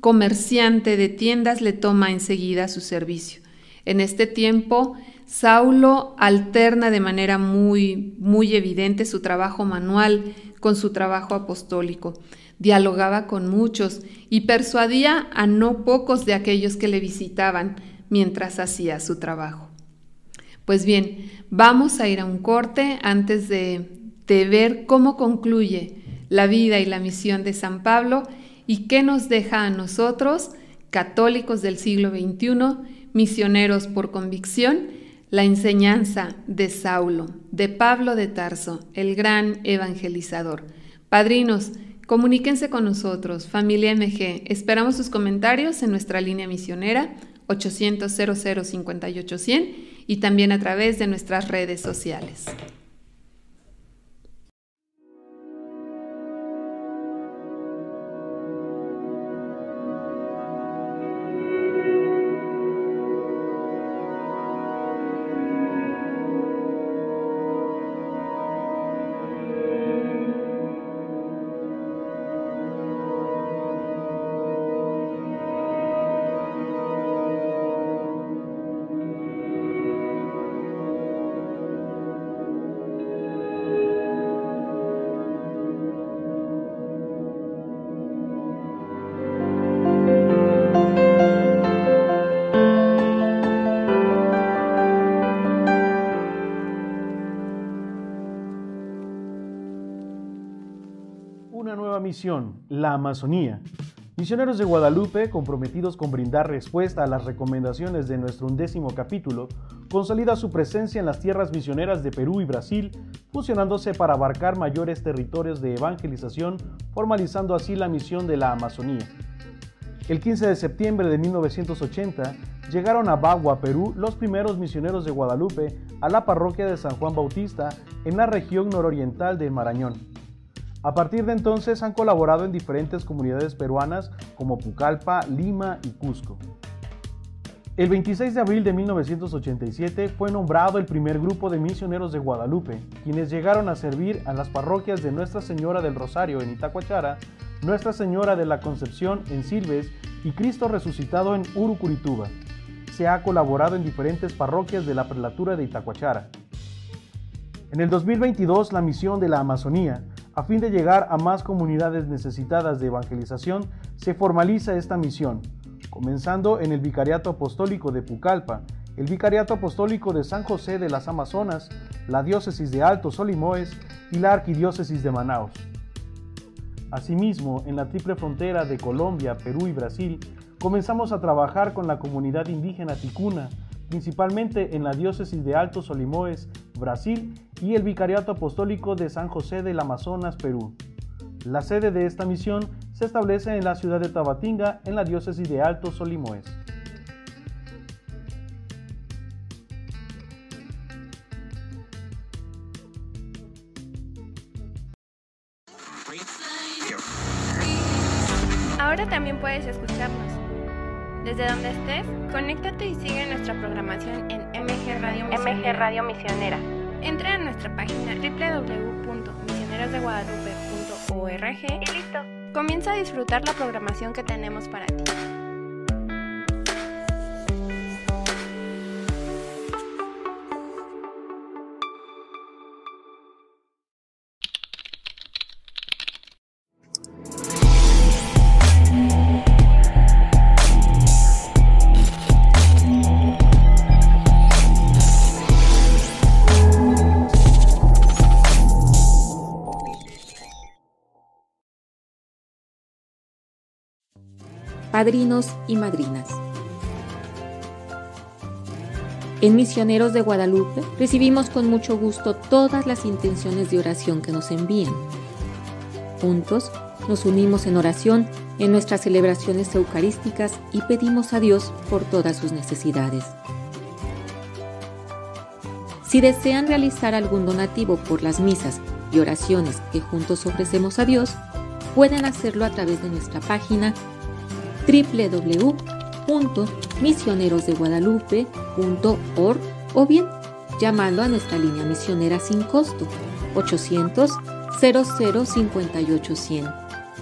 comerciante de tiendas le toma enseguida su servicio. En este tiempo, Saulo alterna de manera muy, muy evidente su trabajo manual con su trabajo apostólico. Dialogaba con muchos y persuadía a no pocos de aquellos que le visitaban mientras hacía su trabajo. Pues bien, vamos a ir a un corte antes de, de ver cómo concluye la vida y la misión de San Pablo y qué nos deja a nosotros, católicos del siglo XXI, misioneros por convicción, la enseñanza de Saulo, de Pablo de Tarso, el gran evangelizador. Padrinos, comuníquense con nosotros, familia MG. Esperamos sus comentarios en nuestra línea misionera 800 00 58 100 y también a través de nuestras redes sociales. La Amazonía. Misioneros de Guadalupe, comprometidos con brindar respuesta a las recomendaciones de nuestro undécimo capítulo, consolida su presencia en las tierras misioneras de Perú y Brasil, fusionándose para abarcar mayores territorios de evangelización, formalizando así la misión de la Amazonía. El 15 de septiembre de 1980 llegaron a Bagua, Perú, los primeros misioneros de Guadalupe a la parroquia de San Juan Bautista en la región nororiental de Marañón. A partir de entonces han colaborado en diferentes comunidades peruanas como Pucallpa, Lima y Cusco. El 26 de abril de 1987 fue nombrado el primer grupo de misioneros de Guadalupe, quienes llegaron a servir a las parroquias de Nuestra Señora del Rosario en Itacuachara, Nuestra Señora de la Concepción en Silves y Cristo Resucitado en Urucurituba. Se ha colaborado en diferentes parroquias de la prelatura de Itacuachara. En el 2022, la misión de la Amazonía a fin de llegar a más comunidades necesitadas de evangelización, se formaliza esta misión, comenzando en el Vicariato Apostólico de Pucallpa, el Vicariato Apostólico de San José de las Amazonas, la Diócesis de Alto Solimoes y la Arquidiócesis de Manaos. Asimismo, en la triple frontera de Colombia, Perú y Brasil, comenzamos a trabajar con la comunidad indígena ticuna, principalmente en la diócesis de Alto Solimoes, Brasil, y el Vicariato Apostólico de San José del Amazonas, Perú. La sede de esta misión se establece en la ciudad de Tabatinga, en la diócesis de Alto Solimoes. Ahora también puedes escucharnos. Desde donde estés, conéctate y sigue nuestra programación en MG Radio Misionera. MG Radio Misionera. Entra a nuestra página www.misionerosdeguadalupe.org y listo. Comienza a disfrutar la programación que tenemos para ti. Padrinos y madrinas. En Misioneros de Guadalupe recibimos con mucho gusto todas las intenciones de oración que nos envíen. Juntos nos unimos en oración en nuestras celebraciones eucarísticas y pedimos a Dios por todas sus necesidades. Si desean realizar algún donativo por las misas y oraciones que juntos ofrecemos a Dios, pueden hacerlo a través de nuestra página www.misionerosdeguadalupe.org o bien llamando a nuestra línea misionera sin costo 800 0058 100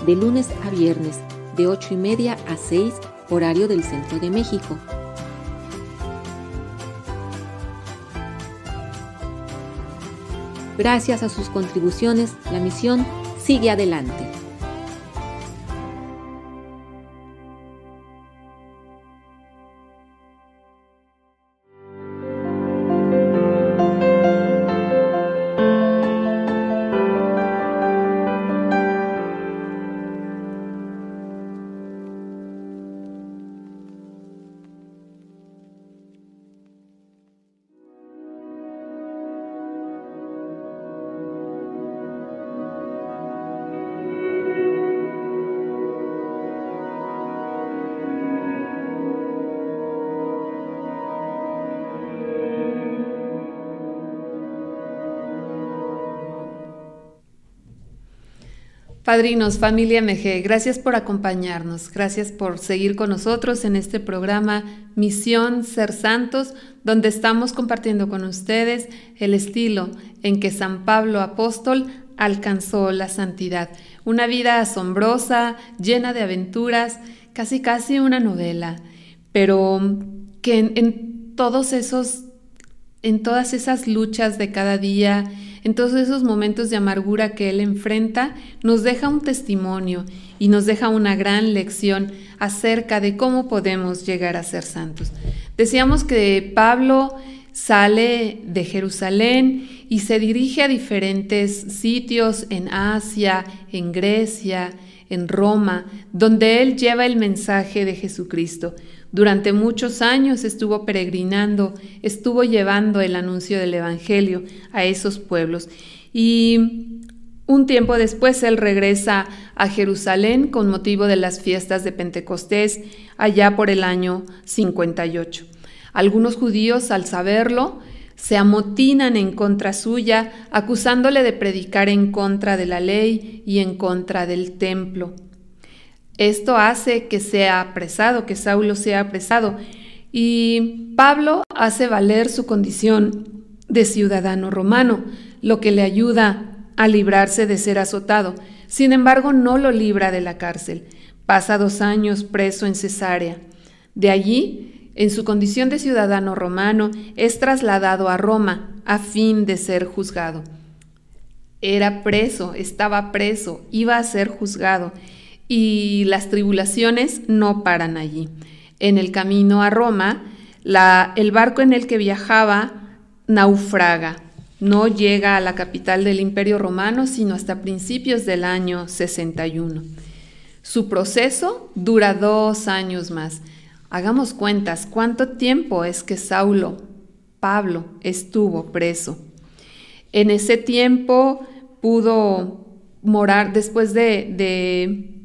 de lunes a viernes de 8 y media a 6 horario del centro de México. Gracias a sus contribuciones, la misión sigue adelante. Padrinos, familia MG, gracias por acompañarnos, gracias por seguir con nosotros en este programa Misión Ser Santos, donde estamos compartiendo con ustedes el estilo en que San Pablo Apóstol alcanzó la santidad. Una vida asombrosa, llena de aventuras, casi casi una novela, pero que en, en todos esos, en todas esas luchas de cada día, en todos esos momentos de amargura que Él enfrenta, nos deja un testimonio y nos deja una gran lección acerca de cómo podemos llegar a ser santos. Decíamos que Pablo sale de Jerusalén y se dirige a diferentes sitios en Asia, en Grecia, en Roma, donde él lleva el mensaje de Jesucristo. Durante muchos años estuvo peregrinando, estuvo llevando el anuncio del Evangelio a esos pueblos. Y un tiempo después él regresa a Jerusalén con motivo de las fiestas de Pentecostés, allá por el año 58. Algunos judíos, al saberlo, se amotinan en contra suya, acusándole de predicar en contra de la ley y en contra del templo. Esto hace que sea apresado, que Saulo sea apresado. Y Pablo hace valer su condición de ciudadano romano, lo que le ayuda a librarse de ser azotado. Sin embargo, no lo libra de la cárcel. Pasa dos años preso en Cesarea. De allí, en su condición de ciudadano romano, es trasladado a Roma a fin de ser juzgado. Era preso, estaba preso, iba a ser juzgado y las tribulaciones no paran allí. En el camino a Roma, el barco en el que viajaba naufraga. No llega a la capital del Imperio Romano sino hasta principios del año 61. Su proceso dura dos años más. Hagamos cuentas, ¿cuánto tiempo es que Saulo, Pablo, estuvo preso? En ese tiempo pudo morar después de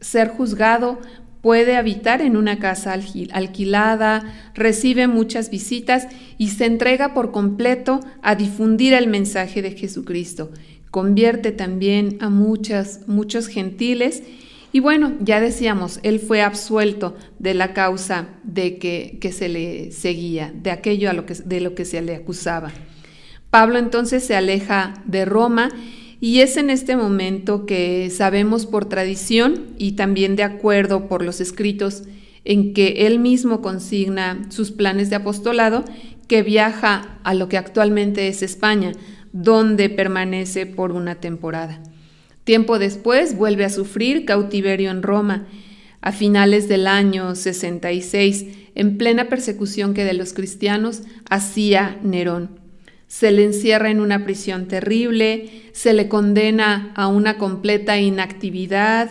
ser juzgado, puede habitar en una casa alquilada, recibe muchas visitas y se entrega por completo a difundir el mensaje de Jesucristo. Convierte también a muchas, muchos gentiles. Y bueno, ya decíamos, él fue absuelto de la causa de que, se le seguía, de aquello de lo que se le acusaba. Pablo entonces se aleja de Roma y es en este momento que sabemos por tradición y también de acuerdo por los escritos en que él mismo consigna sus planes de apostolado, que viaja a lo que actualmente es España, donde permanece por una temporada. Tiempo después vuelve a sufrir cautiverio en Roma, a finales del año 66, en plena persecución que de los cristianos hacía Nerón se le encierra en una prisión terrible, se le condena a una completa inactividad,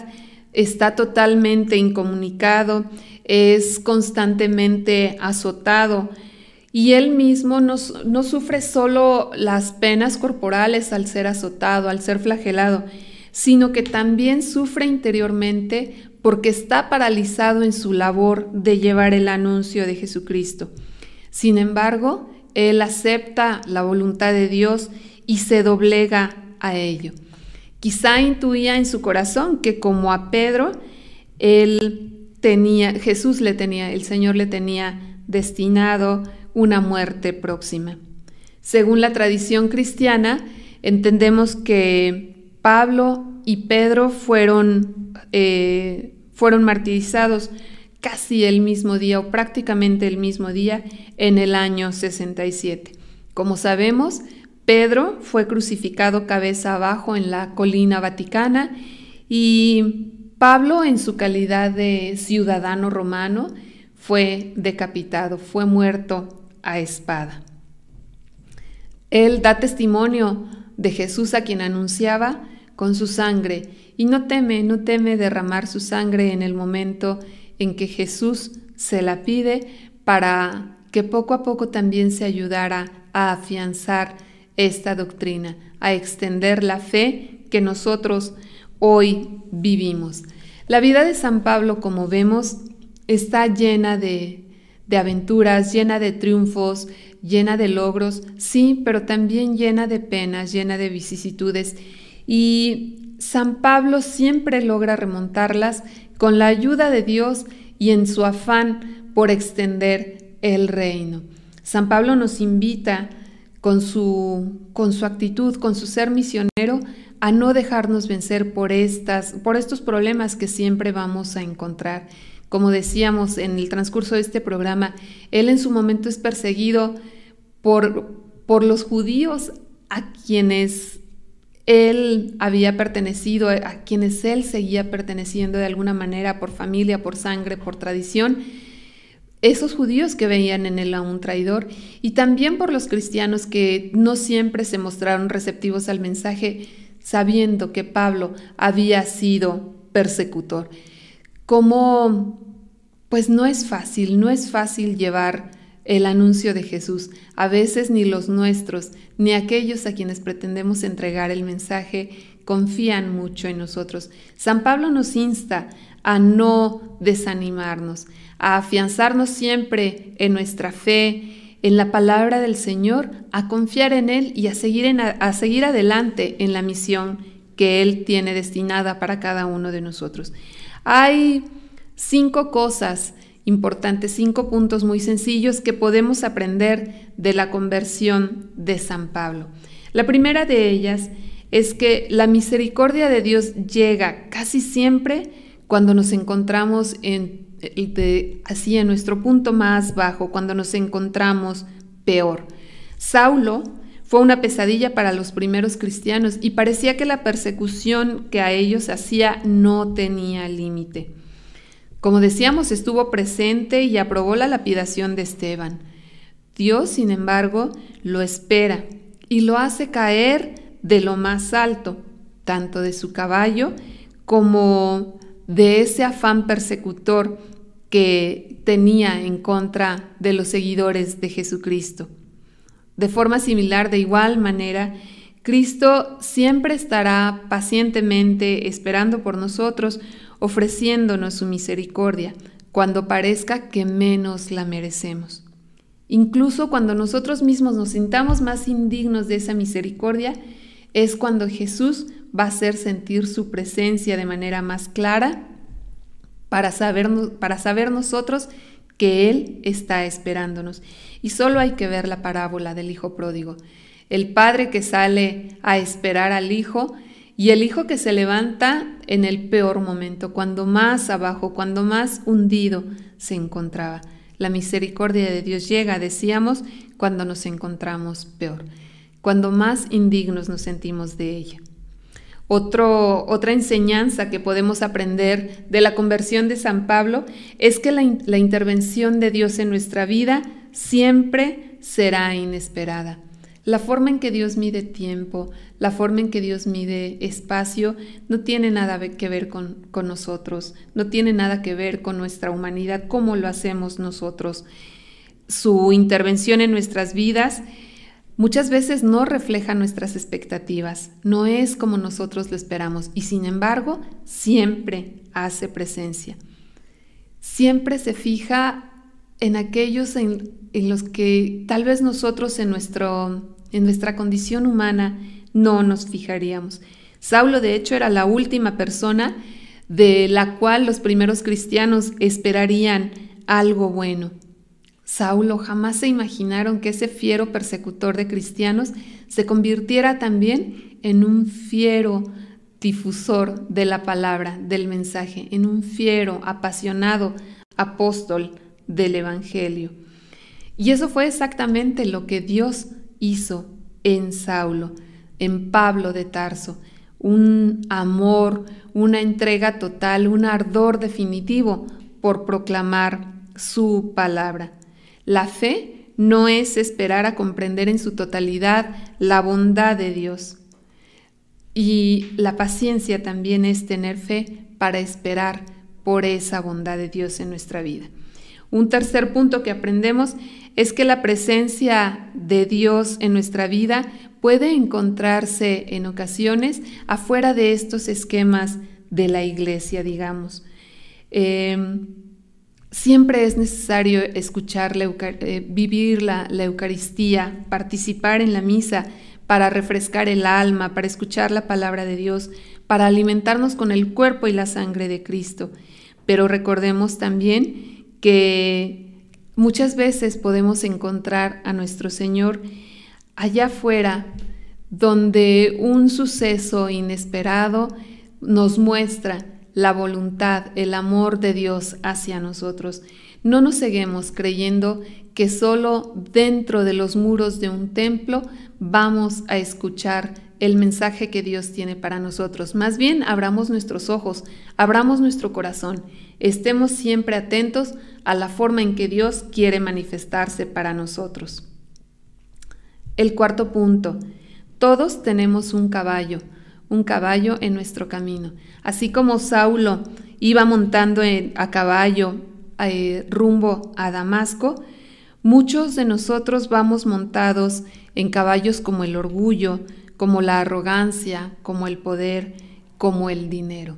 está totalmente incomunicado, es constantemente azotado y él mismo no, no, sufre solo las penas corporales al ser azotado, al ser flagelado, sino que también sufre interiormente porque está paralizado en su labor de llevar el anuncio de Jesucristo. Sin embargo, él acepta la voluntad de Dios y se doblega a ello. Quizá intuía en su corazón que como a Pedro, él tenía, Jesús le tenía, el Señor le tenía destinado una muerte próxima. Según la tradición cristiana, entendemos que Pablo y Pedro fueron, eh, fueron martirizados casi el mismo día o prácticamente el mismo día en el año 67. Como sabemos, Pedro fue crucificado cabeza abajo en la colina vaticana y Pablo, en su calidad de ciudadano romano, fue decapitado, fue muerto a espada. Él da testimonio de Jesús a quien anunciaba con su sangre y no teme, no teme derramar su sangre en el momento en que Jesús se la pide para que poco a poco también se ayudara a afianzar esta doctrina, a extender la fe que nosotros hoy vivimos. La vida de San Pablo, como vemos, está llena de, de aventuras, llena de triunfos, llena de logros, sí, pero también llena de penas, llena de vicisitudes. Y San Pablo siempre logra remontarlas con la ayuda de Dios y en su afán por extender el reino. San Pablo nos invita con su, con su actitud, con su ser misionero, a no dejarnos vencer por, estas, por estos problemas que siempre vamos a encontrar. Como decíamos en el transcurso de este programa, él en su momento es perseguido por, por los judíos a quienes él había pertenecido, a quienes él seguía perteneciendo de alguna manera por familia, por sangre, por tradición esos judíos que veían en él a un traidor y también por los cristianos que no siempre se mostraron receptivos al mensaje sabiendo que Pablo había sido persecutor. Como pues no es fácil, no es fácil llevar el anuncio de Jesús. A veces ni los nuestros, ni aquellos a quienes pretendemos entregar el mensaje confían mucho en nosotros. San Pablo nos insta a no desanimarnos, a afianzarnos siempre en nuestra fe, en la palabra del Señor, a confiar en Él y a seguir, a seguir adelante en la misión que Él tiene destinada para cada uno de nosotros. Hay cinco cosas importantes, cinco puntos muy sencillos que podemos aprender de la conversión de San Pablo. La primera de ellas es que la misericordia de Dios llega casi siempre cuando nos encontramos en así en nuestro punto más bajo, cuando nos encontramos peor. Saulo fue una pesadilla para los primeros cristianos y parecía que la persecución que a ellos hacía no tenía límite. Como decíamos, estuvo presente y aprobó la lapidación de Esteban. Dios, sin embargo, lo espera y lo hace caer de lo más alto, tanto de su caballo como de ese afán persecutor que tenía en contra de los seguidores de Jesucristo. De forma similar, de igual manera, Cristo siempre estará pacientemente esperando por nosotros, ofreciéndonos su misericordia, cuando parezca que menos la merecemos. Incluso cuando nosotros mismos nos sintamos más indignos de esa misericordia, es cuando Jesús va a hacer sentir su presencia de manera más clara para saber, para saber nosotros que Él está esperándonos. Y solo hay que ver la parábola del Hijo pródigo. El padre que sale a esperar al Hijo y el Hijo que se levanta en el peor momento, cuando más abajo, cuando más hundido se encontraba. La misericordia de Dios llega, decíamos, cuando nos encontramos peor, cuando más indignos nos sentimos de ella otra enseñanza que podemos aprender de la conversión de San Pablo es que la, la intervención de Dios en nuestra vida siempre será inesperada. La forma en que Dios mide tiempo, la forma en que Dios mide espacio no tiene nada que ver con, con nosotros, no tiene nada que ver con nuestra humanidad, cómo lo hacemos nosotros. Su intervención en nuestras vidas muchas veces no refleja nuestras expectativas, no es como nosotros lo esperamos y sin embargo siempre hace presencia. Siempre se fija en aquellos en, los que tal vez nosotros en, nuestro, en nuestra condición humana no nos fijaríamos. Saulo de hecho era la última persona de la cual los primeros cristianos esperarían algo bueno. Saulo jamás se imaginaron que ese fiero persecutor de cristianos se convirtiera también en un fiero difusor de la palabra, del mensaje, en un fiero, apasionado apóstol del Evangelio. Y eso fue exactamente lo que Dios hizo en Saulo, en Pablo de Tarso. Un amor, una entrega total, un ardor definitivo por proclamar su palabra. La fe no es esperar a comprender en su totalidad la bondad de Dios. Y la paciencia también es tener fe para esperar por esa bondad de Dios en nuestra vida. Un tercer punto que aprendemos es que la presencia de Dios en nuestra vida puede encontrarse en ocasiones afuera de estos esquemas de la iglesia, digamos. Em, Siempre es necesario escuchar, eh, vivir la, la Eucaristía, participar en la misa para refrescar el alma, para escuchar la palabra de Dios, para alimentarnos con el cuerpo y la sangre de Cristo. Pero recordemos también que muchas veces podemos encontrar a nuestro Señor allá afuera, donde un suceso inesperado nos muestra la voluntad, el amor de Dios hacia nosotros. No nos ceguemos creyendo que solo dentro de los muros de un templo vamos a escuchar el mensaje que Dios tiene para nosotros. Más bien, abramos nuestros ojos, abramos nuestro corazón, estemos siempre atentos a la forma en que Dios quiere manifestarse para nosotros. El cuarto punto, todos tenemos un caballo un caballo en nuestro camino. Así como Saulo iba montando a caballo eh, rumbo a Damasco, muchos de nosotros vamos montados en caballos como el orgullo, como la arrogancia, como el poder, como el dinero.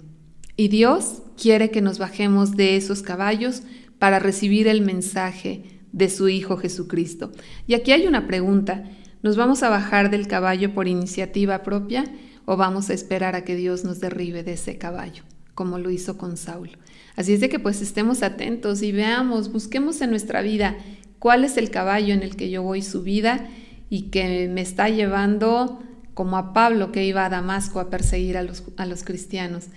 Y Dios quiere que nos bajemos de esos caballos para recibir el mensaje de su Hijo Jesucristo. Y aquí hay una pregunta. ¿Nos vamos a bajar del caballo por iniciativa propia? o vamos a esperar a que Dios nos derribe de ese caballo, como lo hizo con Saulo. Así es de que pues estemos atentos y veamos, busquemos en nuestra vida cuál es el caballo en el que yo voy subida y que me está llevando como a Pablo que iba a Damasco a perseguir a los, a los cristianos.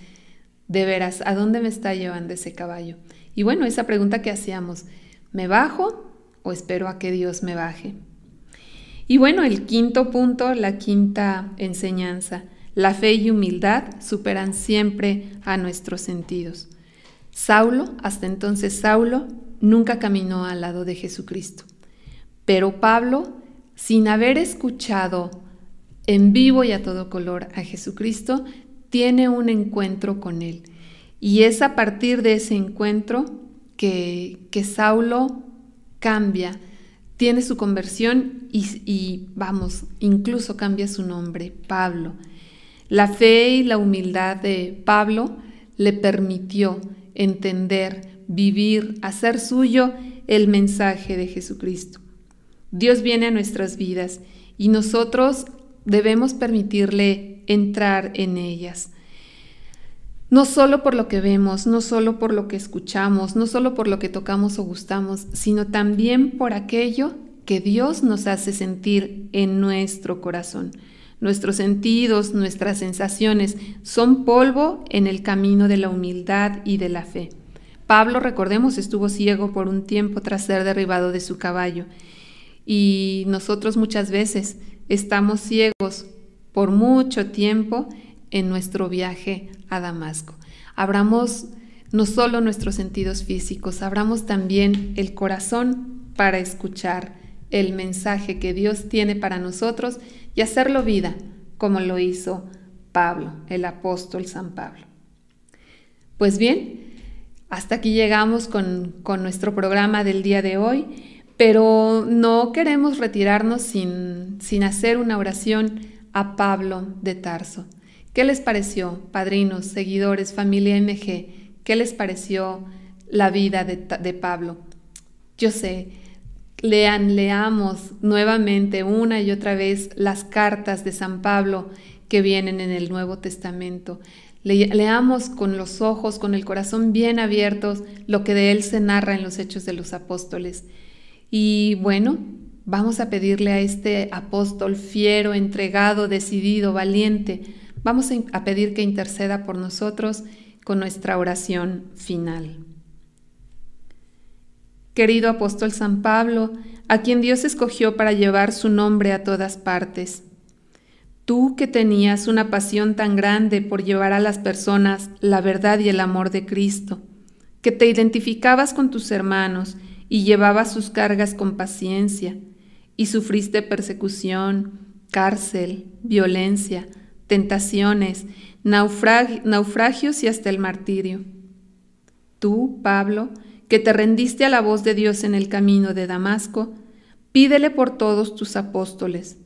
De veras, ¿a dónde me está llevando ese caballo? Y bueno, esa pregunta que hacíamos, ¿me bajo o espero a que Dios me baje? Y bueno, el quinto punto, la quinta enseñanza, la fe y humildad superan siempre a nuestros sentidos. Saulo, hasta entonces Saulo, nunca caminó al lado de Jesucristo. Pero Pablo, sin haber escuchado en vivo y a todo color a Jesucristo, tiene un encuentro con él. Y es a partir de ese encuentro que, que Saulo cambia, tiene su conversión y, y, vamos, incluso cambia su nombre, Pablo. La fe y la humildad de Pablo le permitió entender, vivir, hacer suyo el mensaje de Jesucristo. Dios viene a nuestras vidas y nosotros debemos permitirle entrar en ellas. No solo por lo que vemos, no solo por lo que escuchamos, no solo por lo que tocamos o gustamos, sino también por aquello que Dios nos hace sentir en nuestro corazón. Nuestros sentidos, nuestras sensaciones son polvo en el camino de la humildad y de la fe. Pablo, recordemos, estuvo ciego por un tiempo tras ser derribado de su caballo. Y nosotros muchas veces estamos ciegos por mucho tiempo en nuestro viaje a Damasco. Abramos no solo nuestros sentidos físicos, abramos también el corazón para escuchar el mensaje que Dios tiene para nosotros y hacerlo vida como lo hizo Pablo, el apóstol San Pablo. Pues bien, hasta aquí llegamos con, nuestro programa del día de hoy, pero no queremos retirarnos sin, sin hacer una oración a Pablo de Tarso. ¿Qué les pareció, padrinos, seguidores, familia MG? ¿Qué les pareció la vida de, Pablo? Yo sé, lean, leamos nuevamente una y otra vez las cartas de San Pablo que vienen en el Nuevo Testamento. leamos con los ojos, con el corazón bien abiertos lo que de él se narra en los Hechos de los Apóstoles. Y bueno, vamos a pedirle a este apóstol fiero, entregado, decidido, valiente, vamos a pedir que interceda por nosotros con nuestra oración final. Querido apóstol San Pablo, a quien Dios escogió para llevar su nombre a todas partes, Tú que tenías una pasión tan grande por llevar a las personas la verdad y el amor de Cristo, que te identificabas con tus hermanos y llevabas sus cargas con paciencia, y sufriste persecución, cárcel, violencia, tentaciones, naufragios y hasta el martirio. Tú, Pablo, que te rendiste a la voz de Dios en el camino de Damasco, pídele por todos tus apóstoles,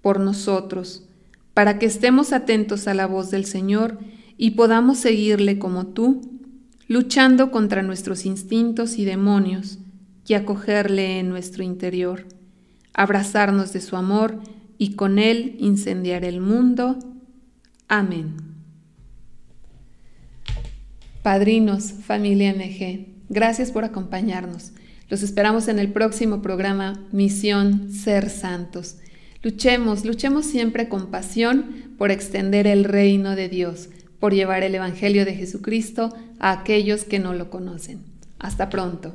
por nosotros, para que estemos atentos a la voz del Señor y podamos seguirle como tú, luchando contra nuestros instintos y demonios y acogerle en nuestro interior, abrazarnos de su amor y con él incendiar el mundo. Amén. Padrinos, familia MG, gracias por acompañarnos. Los esperamos en el próximo programa Misión Ser Santos. Luchemos, luchemos siempre con pasión por extender el reino de Dios, por llevar el Evangelio de Jesucristo a aquellos que no lo conocen. Hasta pronto.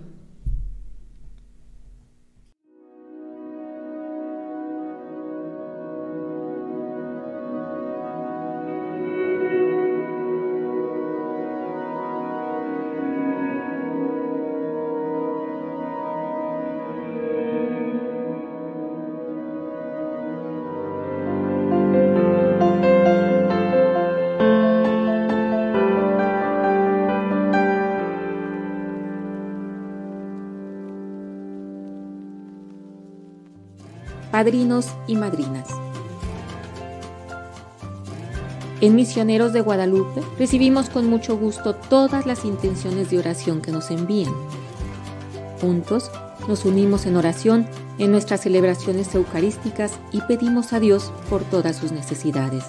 Padrinos y madrinas. En Misioneros de Guadalupe recibimos con mucho gusto todas las intenciones de oración que nos envían. Juntos nos unimos en oración en nuestras celebraciones eucarísticas y pedimos a Dios por todas sus necesidades.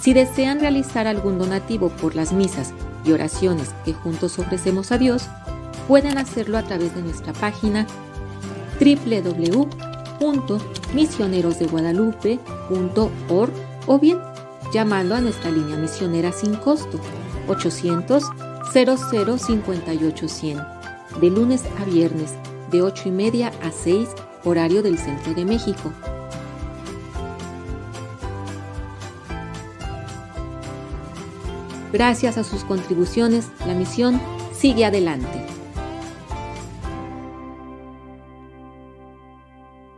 Si desean realizar algún donativo por las misas y oraciones que juntos ofrecemos a Dios, pueden hacerlo a través de nuestra página www.misionerosdeguadalupe.org o bien llamando a nuestra línea misionera sin costo 800 0058 100 de lunes a viernes de 8 y media a 6 horario del centro de México. Gracias a sus contribuciones, la misión sigue adelante.